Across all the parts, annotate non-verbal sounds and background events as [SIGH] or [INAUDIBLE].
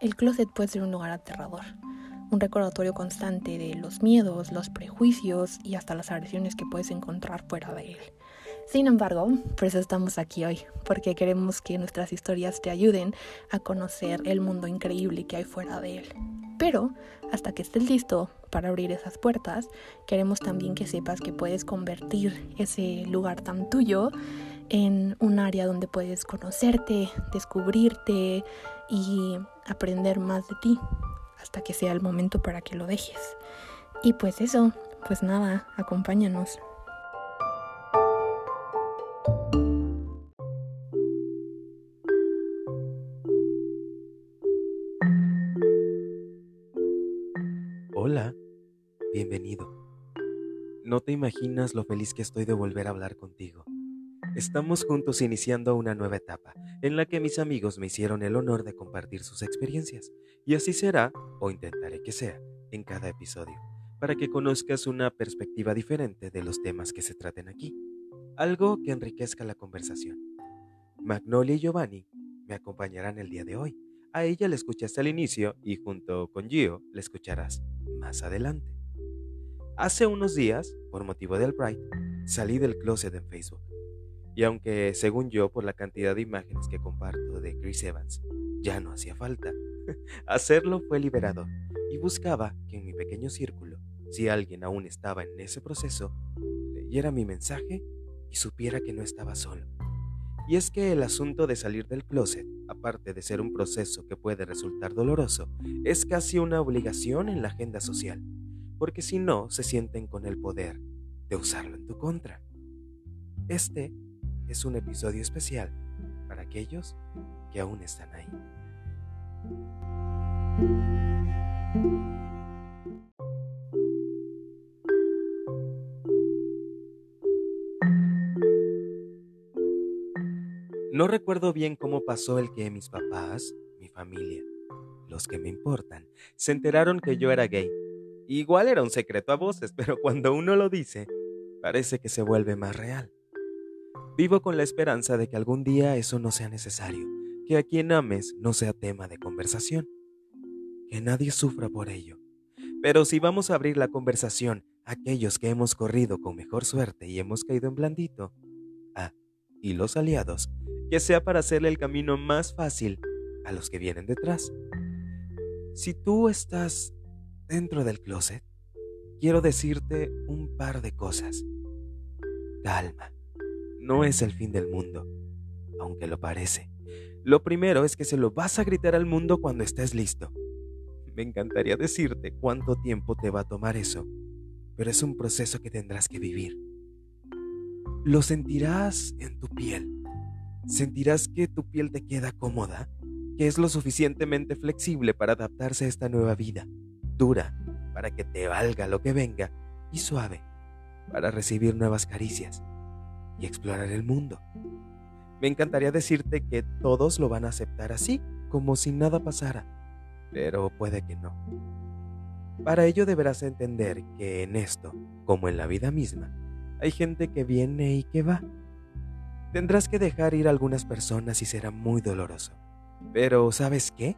el closet puede ser un lugar aterrador, un recordatorio constante de los miedos, los prejuicios y hasta las agresiones que puedes encontrar fuera de él. Sin embargo, por eso estamos aquí hoy, porque queremos que nuestras historias te ayuden a conocer el mundo increíble que hay fuera de él. Pero hasta que estés listo para abrir esas puertas, queremos también que sepas que puedes convertir ese lugar tan tuyo en un área donde puedes conocerte, descubrirte y aprender más de ti hasta que sea el momento para que lo dejes. Y pues eso, pues nada, acompáñanos. Hola, bienvenido. No te imaginas lo feliz que estoy de volver a hablar contigo. Estamos juntos iniciando una nueva etapa, en la que mis amigos me hicieron el honor de compartir sus experiencias, y así será, o intentaré que sea, en cada episodio, para que conozcas una perspectiva diferente de los temas que se traten aquí, algo que enriquezca la conversación. Magnolia y Giovanni me acompañarán el día de hoy. A ella la escuchaste al inicio y junto con Gio la escucharás más adelante. Hace unos días, por motivo del Pride, salí del closet en Facebook y aunque, según yo, por la cantidad de imágenes que comparto de Chris Evans, ya no hacía falta, [LAUGHS] hacerlo fue liberador y buscaba que en mi pequeño círculo, si alguien aún estaba en ese proceso, leyera mi mensaje y supiera que no estaba solo. Y es que el asunto de salir del closet, aparte de ser un proceso que puede resultar doloroso, es casi una obligación en la agenda social, porque si no, se sienten con el poder de usarlo en tu contra. Este es un episodio especial para aquellos que aún están ahí. No recuerdo bien cómo pasó el que mis papás, mi familia, los que me importan, se enteraron que yo era gay. Igual era un secreto a voces, [LAUGHS] pero cuando uno lo dice, parece que se vuelve más real. Vivo con la esperanza de que algún día eso no sea necesario, que a quien ames no sea tema de conversación, que nadie sufra por ello. Pero si vamos a abrir la conversación a aquellos que hemos corrido con mejor suerte y hemos caído en blandito, ah, y los aliados, que sea para hacerle el camino más fácil a los que vienen detrás. Si tú estás dentro del closet, quiero decirte un par de cosas. Calma no es el fin del mundo, aunque lo parece. Lo primero es que se lo vas a gritar al mundo cuando estés listo. Me encantaría decirte cuánto tiempo te va a tomar eso, pero es un proceso que tendrás que vivir. Lo sentirás en tu piel. Sentirás que tu piel te queda cómoda, que es lo suficientemente flexible para adaptarse a esta nueva vida, dura, para que te valga lo que venga, y suave, para recibir nuevas caricias y explorar el mundo. Me encantaría decirte que todos lo van a aceptar así, como si nada pasara, pero puede que no. Para ello deberás entender que en esto, como en la vida misma, hay gente que viene y que va. Tendrás que dejar ir a algunas personas y será muy doloroso. Pero ¿sabes qué?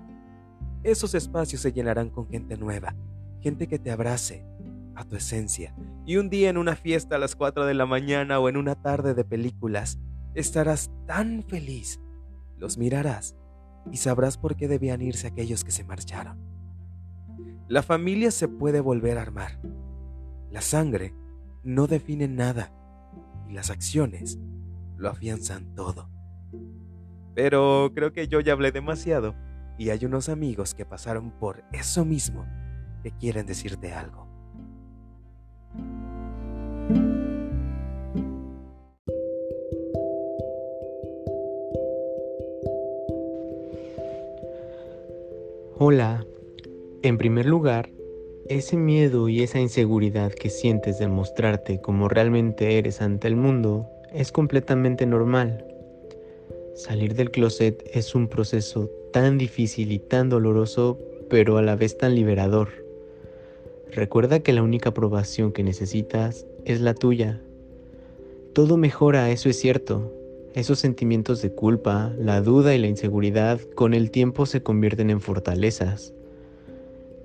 Esos espacios se llenarán con gente nueva, gente que te abrace, a tu esencia. Y un día en una fiesta a las 4 de la mañana o en una tarde de películas, estarás tan feliz. Los mirarás y sabrás por qué debían irse aquellos que se marcharon. La familia se puede volver a armar. La sangre no define nada y las acciones lo afianzan todo. Pero creo que yo ya hablé demasiado y hay unos amigos que pasaron por eso mismo que quieren decirte algo. Hola. En primer lugar, ese miedo y esa inseguridad que sientes de mostrarte como realmente eres ante el mundo es completamente normal. Salir del closet es un proceso tan difícil y tan doloroso, pero a la vez tan liberador. Recuerda que la única aprobación que necesitas es la tuya. Todo mejora, eso es cierto, Esos sentimientos de culpa, la duda y la inseguridad con el tiempo se convierten en fortalezas.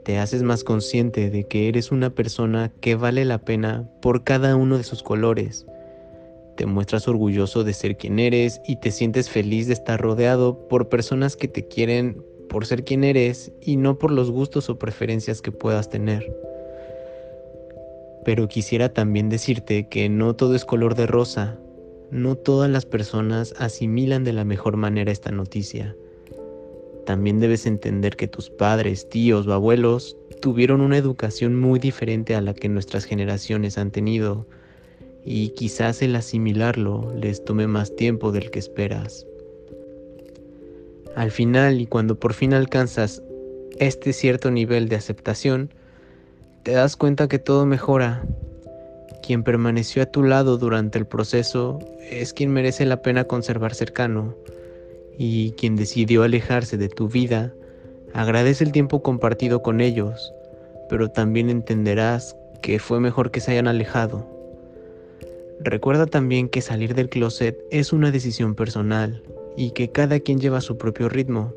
Te haces más consciente de que eres una persona que vale la pena por cada uno de sus colores. Te muestras orgulloso de ser quien eres y te sientes feliz de estar rodeado por personas que te quieren por ser quien eres y no por los gustos o preferencias que puedas tener. Pero quisiera también decirte que no todo es color de rosa, no todas las personas asimilan de la mejor manera esta noticia. También debes entender que tus padres, tíos o abuelos tuvieron una educación muy diferente a la que nuestras generaciones han tenido y quizás el asimilarlo les tome más tiempo del que esperas. Al final y cuando por fin alcanzas este cierto nivel de aceptación, te das cuenta que todo mejora. Quien permaneció a tu lado durante el proceso es quien merece la pena conservar cercano y quien decidió alejarse de tu vida agradece el tiempo compartido con ellos, pero también entenderás que fue mejor que se hayan alejado. Recuerda también que salir del closet es una decisión personal y que cada quien lleva su propio ritmo.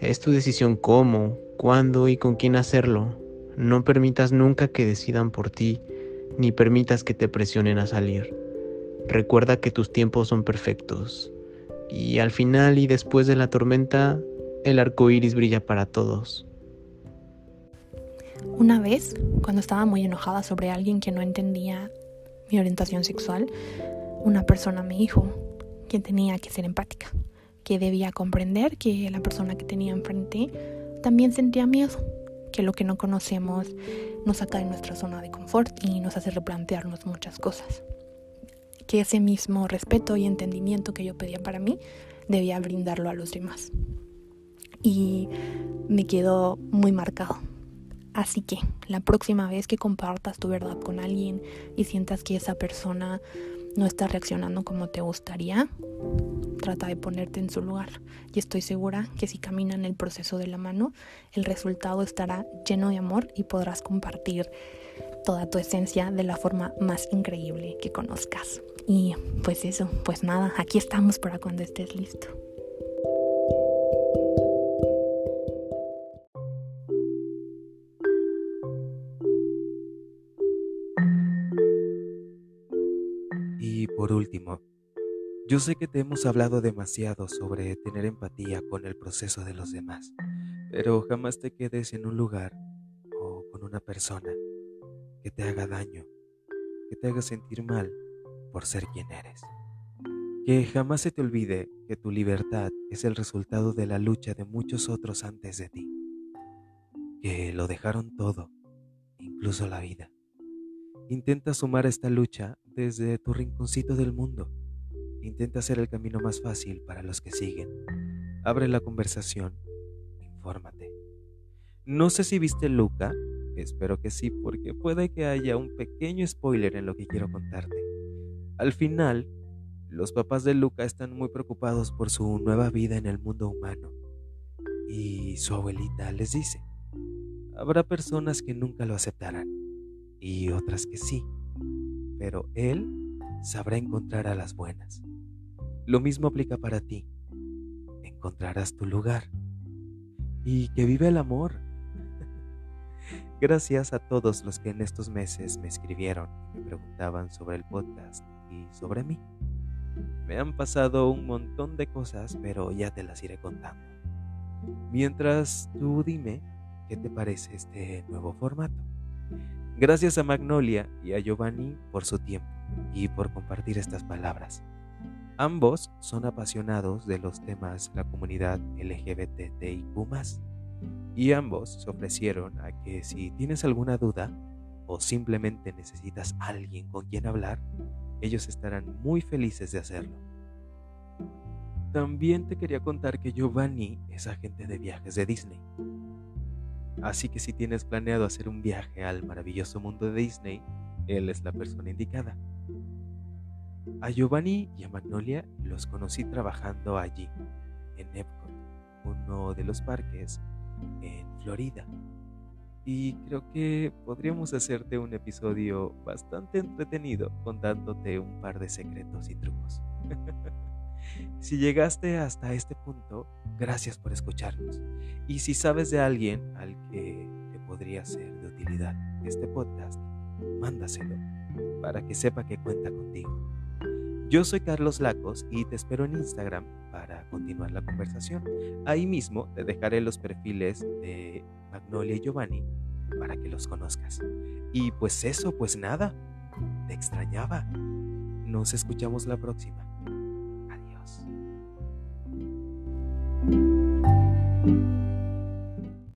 Es tu decisión cómo, cuándo y con quién hacerlo. No permitas nunca que decidan por ti, ni permitas que te presionen a salir. Recuerda que tus tiempos son perfectos. Y al final y después de la tormenta, el arco iris brilla para todos. Una vez, cuando estaba muy enojada sobre alguien que no entendía mi orientación sexual, una persona me dijo, que tenía que ser empática, que debía comprender que la persona que tenía enfrente también sentía miedo, que lo que no conocemos nos saca de nuestra zona de confort y nos hace replantearnos muchas cosas. Que ese mismo respeto y entendimiento que yo pedía para mí, debía brindarlo a los demás. Y me quedó muy marcado. Así que la próxima vez que compartas tu verdad con alguien y sientas que esa persona no está reaccionando como te gustaría, trata de ponerte en su lugar. Y estoy segura que si caminan el proceso de la mano, el resultado estará lleno de amor y podrás compartir toda tu esencia de la forma más increíble que conozcas. Y pues eso, pues nada, aquí estamos para cuando estés listo. por último, yo sé que te hemos hablado demasiado sobre tener empatía con el proceso de los demás, pero jamás te quedes en un lugar o con una persona que te haga daño, que te haga sentir mal por ser quien eres. Que jamás se te olvide que tu libertad es el resultado de la lucha de muchos otros antes de ti, que lo dejaron todo, incluso la vida. Intenta sumar esta lucha desde tu rinconcito del mundo. Intenta hacer el camino más fácil para los que siguen. Abre la conversación. Infórmate. No sé si viste Luca. Espero que sí, porque puede que haya un pequeño spoiler en lo que quiero contarte. Al final, los papás de Luca están muy preocupados por su nueva vida en el mundo humano. Y su abuelita les dice, habrá personas que nunca lo aceptarán y otras que sí, pero Él sabrá encontrar a las buenas. Lo mismo aplica para ti. Encontrarás tu lugar. Y que vive el amor. [LAUGHS] Gracias a todos los que en estos meses me escribieron y me preguntaban sobre el podcast y sobre mí. Me han pasado un montón de cosas, pero ya te las iré contando. Mientras tú dime qué te parece este nuevo formato. Gracias a Magnolia y a Giovanni por su tiempo y por compartir estas palabras. Ambos son apasionados de los temas de la comunidad LGBTIQ y ambos se ofrecieron a que si tienes alguna duda o simplemente necesitas alguien con quien hablar, ellos estarán muy felices de hacerlo. También te quería contar que Giovanni es agente de viajes de Disney Así que si tienes planeado hacer un viaje al maravilloso mundo de Disney, él es la persona indicada. A Giovanni y a Magnolia los conocí trabajando allí, en Epcot, uno de los parques en Florida. Y creo que podríamos hacerte un episodio bastante entretenido contándote un par de secretos y trucos. [LAUGHS] Si llegaste hasta este punto, gracias por escucharnos. Y si sabes de alguien al que le podría ser de utilidad este podcast, mándaselo para que sepa que cuenta contigo. Yo soy Carlos Lacos y te espero en Instagram para continuar la conversación. Ahí mismo te dejaré los perfiles de Magnolia y Giovanni para que los conozcas. Y pues eso, pues nada, te extrañaba. Nos escuchamos la próxima. thank you